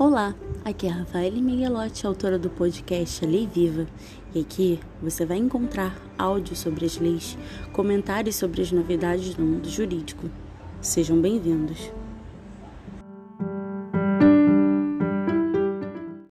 Olá, aqui é a Rafaele Miguelotti, autora do podcast A Lei Viva, e aqui você vai encontrar áudios sobre as leis, comentários sobre as novidades do mundo jurídico. Sejam bem-vindos.